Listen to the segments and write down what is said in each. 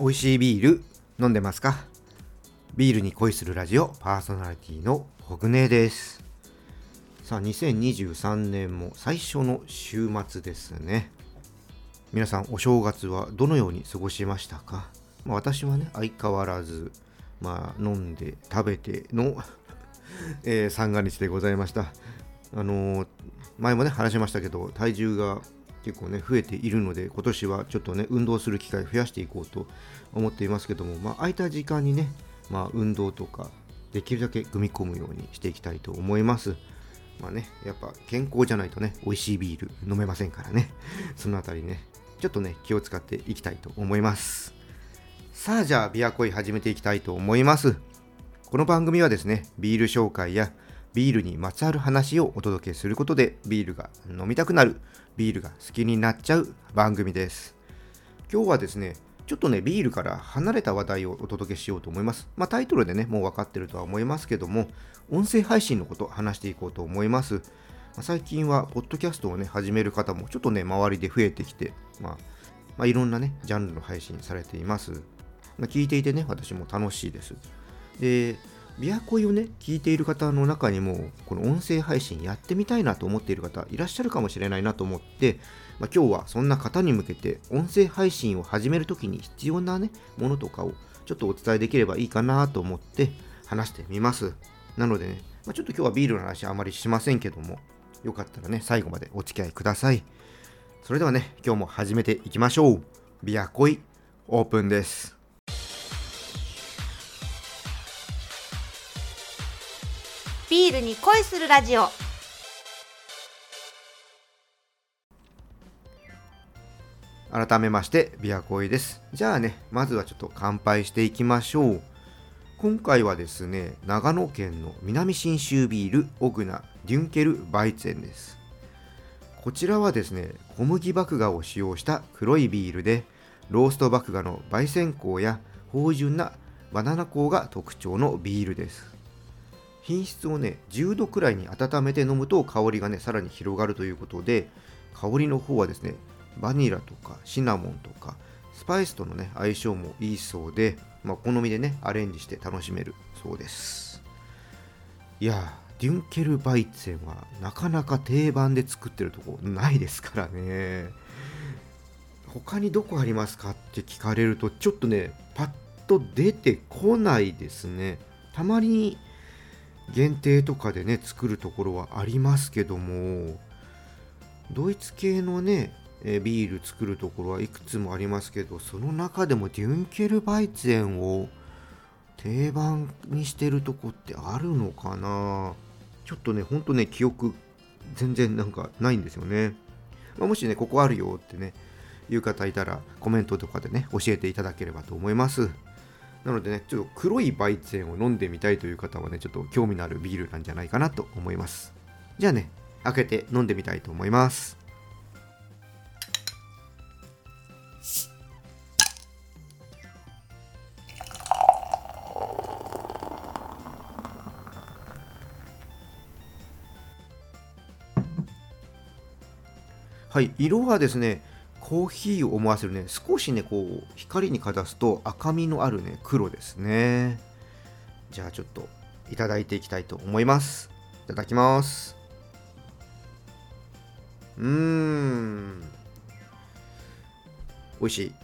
美味しいビール飲んでますか？ビールに恋するラジオパーソナリティのホグネです。さあ2023年も最初の週末ですね。皆さんお正月はどのように過ごしましたか、まあ、私はね相変わらずまあ飲んで食べてのえー、三が日でございました。あのー、前もね話しましたけど体重が結構ね増えているので今年はちょっとね運動する機会増やしていこうと思っていますけども、まあ、空いた時間にね、まあ、運動とかできるだけ組み込むようにしていきたいと思います。まあね、やっぱ健康じゃないとね、美味しいビール飲めませんからね。そのあたりね、ちょっとね、気を使っていきたいと思います。さあ、じゃあ、ビアコイ始めていきたいと思います。この番組はですね、ビール紹介やビールにまつわる話をお届けすることで、ビールが飲みたくなる、ビールが好きになっちゃう番組です。今日はですね、ちょっとね、ビールから離れた話題をお届けしようと思います。まあ、タイトルでね、もう分かってるとは思いますけども、音声配信のこと話していこうと思います。ま、最近は、ポッドキャストをね、始める方もちょっとね、周りで増えてきて、まあ、まあ、いろんなね、ジャンルの配信されています。まあ、聞いていてね、私も楽しいです。で、琵琶湖をね、聞いている方の中にも、この音声配信やってみたいなと思っている方いらっしゃるかもしれないなと思って、まあ、今日はそんな方に向けて、音声配信を始めるときに必要なね、ものとかをちょっとお伝えできればいいかなと思って話してみます。なのでね、まあ、ちょっと今日はビールの話あまりしませんけども、よかったらね、最後までお付き合いください。それではね、今日も始めていきましょう。ビアコイオープンです。ビールに恋するラジオ。改めましてビアコイです。じゃあねまずはちょっと乾杯していきましょう。今回はですね長野県の南信州ビールオグナデュンケルバイツェンです。こちらはですね小麦麦芽を使用した黒いビールでロースト麦芽の焙煎香や芳醇なバナナ香が特徴のビールです。品質をね10度くらいに温めて飲むと香りがねさらに広がるということで香りの方はですねバニラとかシナモンとかスパイスとのね相性もいいそうで、まあ、好みでねアレンジして楽しめるそうです。いやデュンケルバイツェンはなかなか定番で作ってるとこないですからね。他にどこありますかって聞かれるとちょっとねパッと出てこないですね。たまに限定とかでね作るところはありますけどもドイツ系のねビール作るところはいくつもありますけどその中でもデュンケルバイツェンを定番にしてるとこってあるのかな？ちょっとねほんとね記憶全然なんかないんですよね、まあ、もしねここあるよってねいう方いたらコメントとかでね教えていただければと思います。なのでね、ちょっと黒いバイツェンを飲んでみたいという方はね、ちょっと興味のあるビールなんじゃないかなと思います。じゃあね、開けて飲んでみたいと思います。はい、色はですね、コーヒーを思わせるね、少しね、こう、光にかざすと赤みのあるね、黒ですね。じゃあちょっといただいていきたいと思います。いただきます。うーん。美味しい。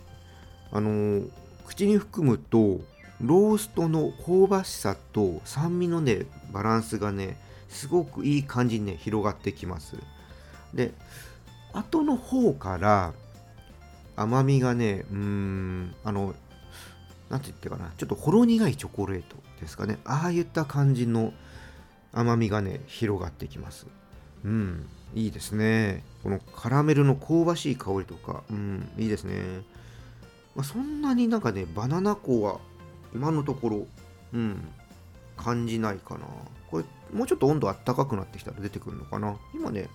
あのー、口に含むと、ローストの香ばしさと酸味のね、バランスがね、すごくいい感じにね、広がってきます。で、後の方から甘みがね、うーん、あの、なんて言ってかな、ちょっとほろ苦いチョコレートですかね。ああいった感じの甘みがね、広がってきます。うん、いいですね。このカラメルの香ばしい香りとか、うん、いいですね。まあ、そんなになんかね、バナナ粉は今のところ、うん、感じないかな。これ、もうちょっと温度あったかくなってきたら出てくるのかな。今ね、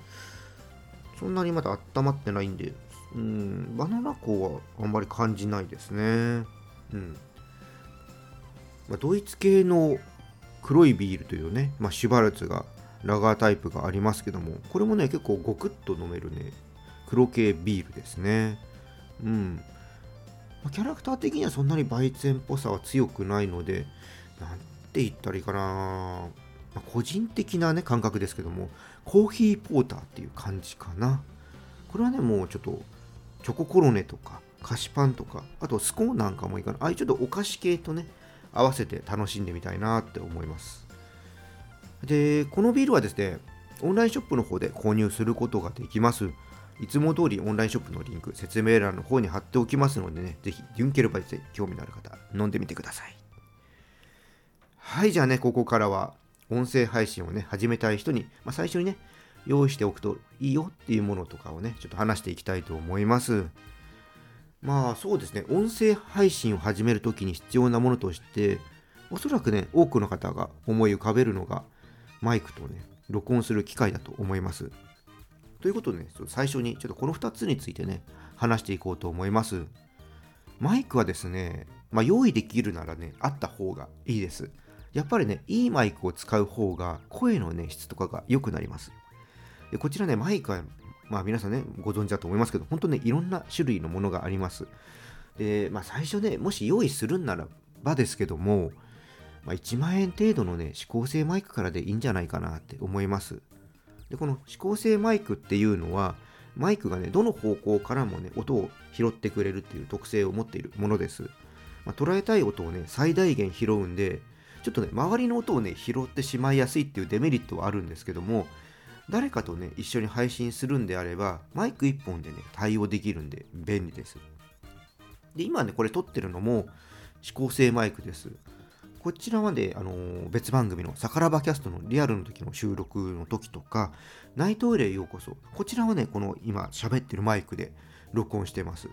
そんなにまだ温まってないんで、うん、バナナ粉はあんまり感じないですね。うん。まあ、ドイツ系の黒いビールというね、まあ、シュバルツがラガータイプがありますけども、これもね、結構ゴクッと飲めるね、黒系ビールですね。うん。まあ、キャラクター的にはそんなにバイツェンっぽさは強くないので、なんて言ったらいいかな、まあ、個人的なね、感覚ですけども、コーヒーポーターっていう感じかな。これはね、もうちょっと、チョココロネとか、菓子パンとか、あとスコーンなんかもいいかな。ああいうちょっとお菓子系とね、合わせて楽しんでみたいなって思います。で、このビールはですね、オンラインショップの方で購入することができます。いつも通りオンラインショップのリンク、説明欄の方に貼っておきますのでね、ぜひユンケルバイで興味のある方、飲んでみてください。はい、じゃあね、ここからは音声配信をね、始めたい人に、まあ、最初にね、用意しておくといいよっていうものとかをね、ちょっと話していきたいと思います。まあそうですね、音声配信を始めるときに必要なものとして、おそらくね、多くの方が思い浮かべるのが、マイクとね、録音する機械だと思います。ということでね、最初にちょっとこの2つについてね、話していこうと思います。マイクはですね、まあ、用意できるならね、あった方がいいです。やっぱりね、いいマイクを使う方が声のね、質とかが良くなります。でこちらね、マイクは、まあ皆さんね、ご存知だと思いますけど、本当ね、いろんな種類のものがあります。で、まあ最初ね、もし用意するんならばですけども、まあ、1万円程度のね、指向性マイクからでいいんじゃないかなって思います。で、この指向性マイクっていうのは、マイクがね、どの方向からもね、音を拾ってくれるっていう特性を持っているものです。まあ、捉えたい音をね、最大限拾うんで、ちょっとね、周りの音をね、拾ってしまいやすいっていうデメリットはあるんですけども、誰かとね、一緒に配信するんであれば、マイク1本でね、対応できるんで便利です。で、今ね、これ撮ってるのも指向性マイクです。こちらはね、あのー、別番組のサカラバキャストのリアルの時の収録の時とか、ナイトイレへようこそ。こちらはね、この今喋ってるマイクで録音してます。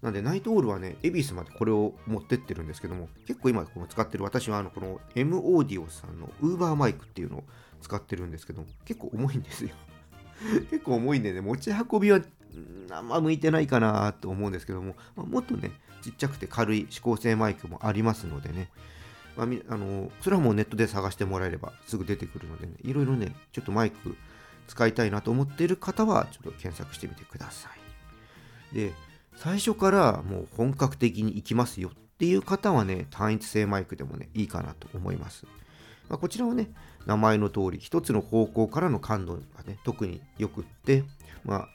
なんで、ナイトオールはね、恵比寿までこれを持ってってるんですけども、結構今この使ってる私はあのこの M オーディオさんのウーバーマイクっていうのを使ってるんですけど、結構重いんですよ。結構重いんでね、持ち運びはあんま向いてないかなと思うんですけども、まあ、もっとね、ちっちゃくて軽い指向性マイクもありますのでね、まあ、あのそれはもうネットで探してもらえればすぐ出てくるので、ね、いろいろね、ちょっとマイク使いたいなと思っている方は、ちょっと検索してみてください。で、最初からもう本格的に行きますよっていう方はね、単一性マイクでもね、いいかなと思います。まあ、こちらはね、名前の通り、一つの方向からの感度がね、特によくって、まあ、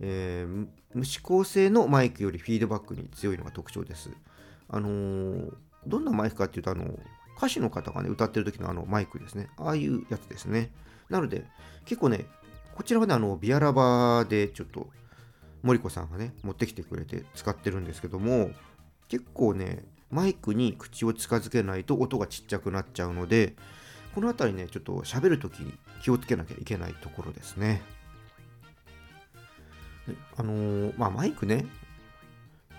えー、無指向性のマイクよりフィードバックに強いのが特徴です。あのーどんなマイクかっていうと、あの、歌手の方がね、歌ってる時のあのマイクですね。ああいうやつですね。なので、結構ね、こちらはね、あの、ビアラバーでちょっと、森子さんがね、持ってきてくれて使ってるんですけども、結構ね、マイクに口を近づけないと音がちっちゃくなっちゃうので、この辺りね、ちょっと喋るときに気をつけなきゃいけないところですね。あのー、まあ、マイクね、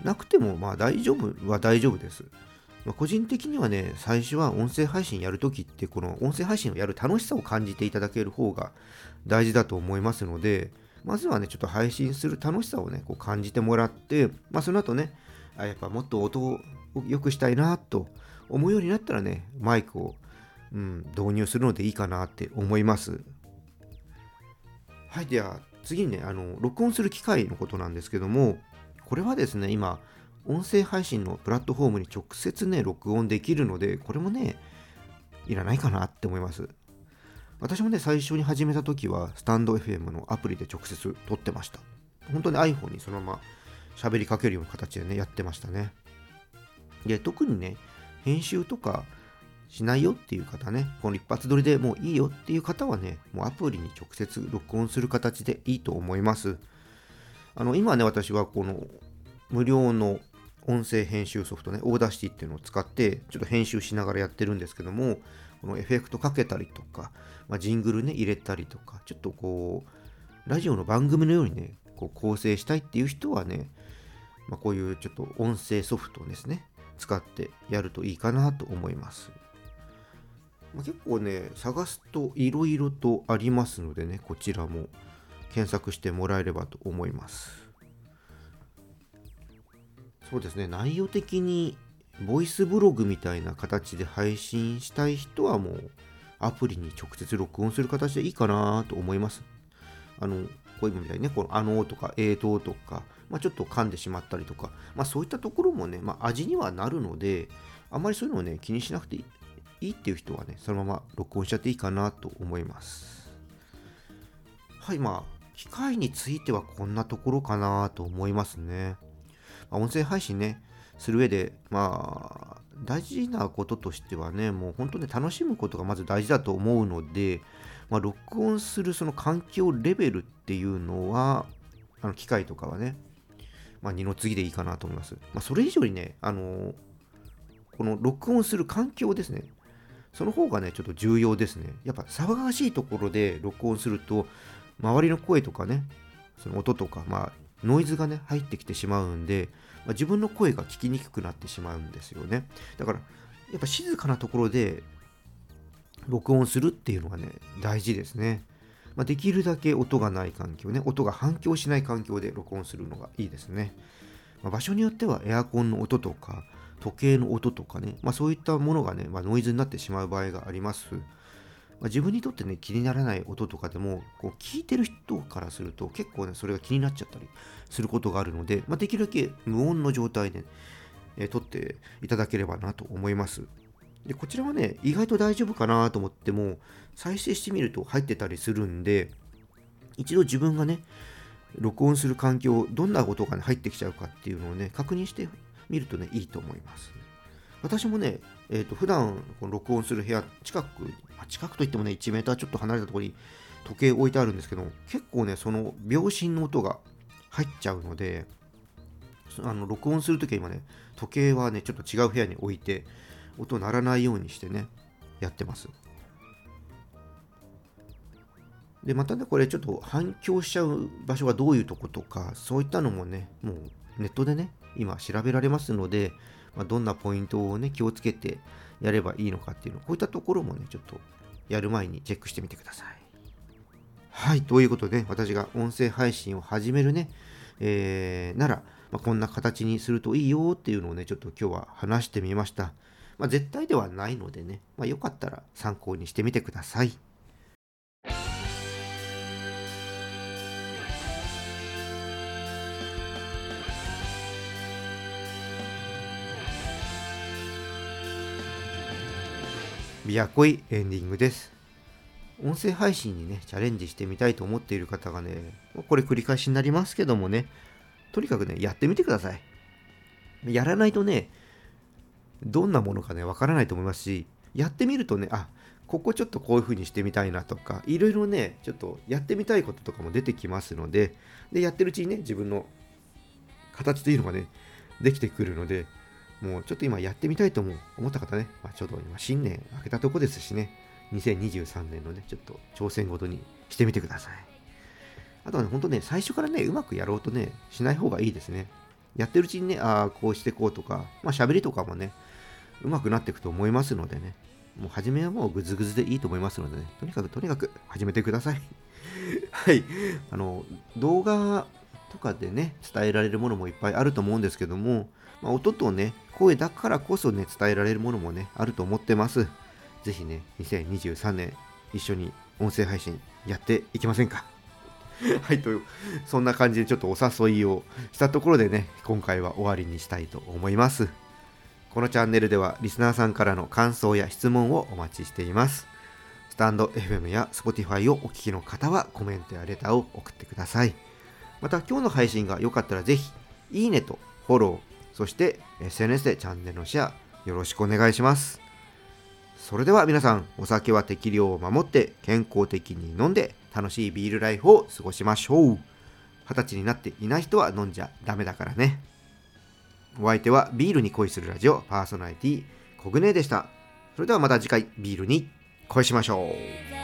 なくてもまあ大丈夫は大丈夫です。まあ、個人的にはね、最初は音声配信やるときって、この音声配信をやる楽しさを感じていただける方が大事だと思いますので、まずはね、ちょっと配信する楽しさをね、こう感じてもらって、まあ、その後ね、あやっぱもっと音を良くしたいなと思うようになったらね、マイクを、うん、導入するのでいいかなって思います。はい、では次にね、あの、録音する機械のことなんですけども、これはですね、今、音声配信のプラットフォームに直接ね、録音できるので、これもね、いらないかなって思います。私もね、最初に始めた時は、スタンド FM のアプリで直接撮ってました。本当に iPhone にそのまま喋りかけるような形でね、やってましたね。で、特にね、編集とかしないよっていう方ね、この一発撮りでもういいよっていう方はね、もうアプリに直接録音する形でいいと思います。あの、今ね、私はこの無料の音声編集ソフトね、 Audacity っていうのを使って、ちょっと編集しながらやってるんですけども、このエフェクトかけたりとか、まあ、ジングルね、入れたりとか、ちょっとこう、ラジオの番組のようにね、こう構成したいっていう人はね、まあ、こういうちょっと音声ソフトですね、使ってやるといいかなと思います。結構ね、探すといろいろとありますのでね、こちらも検索してもらえればと思います。そうですね、内容的にボイスブログみたいな形で配信したい人はもうアプリに直接録音する形でいいかなと思います。あの、こういうみたいにね、このあのーとかえーととか、まあ、ちょっと噛んでしまったりとか、まあ、そういったところもね、まあ、味にはなるので、あんまりそういうのをね、気にしなくていいっていう人はね、そのまま録音しちゃっていいかなと思います。はい、まあ、機械についてはこんなところかなと思いますね。まあ、音声配信ね、する上で、まあ、大事なこととしてはね、もう本当に楽しむことがまず大事だと思うので、まあ、録音するその環境レベルっていうのは、あの機械とかはね、まあ、二の次でいいかなと思います。まあ、それ以上にね、あのこの録音する環境ですね。その方がね、ちょっと重要ですね。やっぱ騒がしいところで録音すると、周りの声とかね、その音とか、まあ、ノイズがね、入ってきてしまうんで、まあ、自分の声が聞きにくくなってしまうんですよね。だから、やっぱ静かなところで録音するっていうのがね、大事ですね。まあ、できるだけ音がない環境ね、音が反響しない環境で録音するのがいいですね。まあ、場所によってはエアコンの音とか、時計の音とかね、まあ、そういったものがね、まあ、ノイズになってしまう場合があります。ま、自分にとってね、気にならない音とかでも、こう聞いてる人からすると結構ね、それが気になっちゃったりすることがあるので、ま、できるだけ無音の状態で、えー、撮っていただければなと思います。で、こちらはね、意外と大丈夫かなと思っても、再生してみると入ってたりするんで、一度自分がね、録音する環境、どんな音が、ね、入ってきちゃうかっていうのをね、確認してみるとね、いいと思います。私もね、えーと、普段この録音する部屋近くま、近くといってもね、1メーターちょっと離れたところに時計置いてあるんですけど、結構ね、その秒針の音が入っちゃうので、あの録音するときは今ね、時計はね、ちょっと違う部屋に置いて、音鳴らないようにしてね、やってます。で、またね、これちょっと反響しちゃう場所がどういうとことか、そういったのもね、もうネットでね、今調べられますので、まあ、どんなポイントをね、気をつけてやればいいのかっていうの、こういったところもね、ちょっとやる前にチェックしてみてください。はい、ということで、私が音声配信を始めるね、えー、なら、まあ、こんな形にするといいよっていうのをね、ちょっと今日は話してみました。まあ、絶対ではないのでね、まあ、よかったら参考にしてみてください。ビアコイエンディングです。音声配信にね、チャレンジしてみたいと思っている方がね、これ繰り返しになりますけどもね、とにかくね、やってみてください。やらないとね、どんなものかね、わからないと思いますし、やってみるとね、あ、ここちょっとこういう風にしてみたいなとか、いろいろね、ちょっとやってみたいこととかも出てきますので、で、やってるうちにね、自分の形というのがね、できてくるので、もうちょっと今やってみたいと思思った方ね、まあ、ちょうど今新年明けたとこですしね、2023年のね、ちょっと挑戦ごとにしてみてください。あとはね、ほんとね、最初からね、うまくやろうとね、しない方がいいですね。やってるうちにね、ああ、こうしてこうとか、まあ喋りとかもね、うまくなっていくと思いますのでね、もう初めはもうグズグズでいいと思いますのでね、とにかくとにかく始めてください。はい。あの、動画とかでね、伝えられるものもいっぱいあると思うんですけども、まあ、音とね、声だからこそね、伝えられるものもね、あると思ってます。ぜひね、2023年、一緒に音声配信やっていきませんか？はい、という、そんな感じでちょっとお誘いをしたところでね、今回は終わりにしたいと思います。このチャンネルではリスナーさんからの感想や質問をお待ちしています。スタンド FM や Spotify をお聞きの方はコメントやレターを送ってください。また今日の配信が良かったらぜひ、いいねとフォロー、そして SNS でチャンネルのシェアよろしくお願いします。それでは皆さん、お酒は適量を守って健康的に飲んで楽しいビールライフを過ごしましょう。二十歳になっていない人は飲んじゃダメだからね。お相手はビールに恋するラジオパーソナリティコグネでした。それではまた次回ビールに恋しましょう。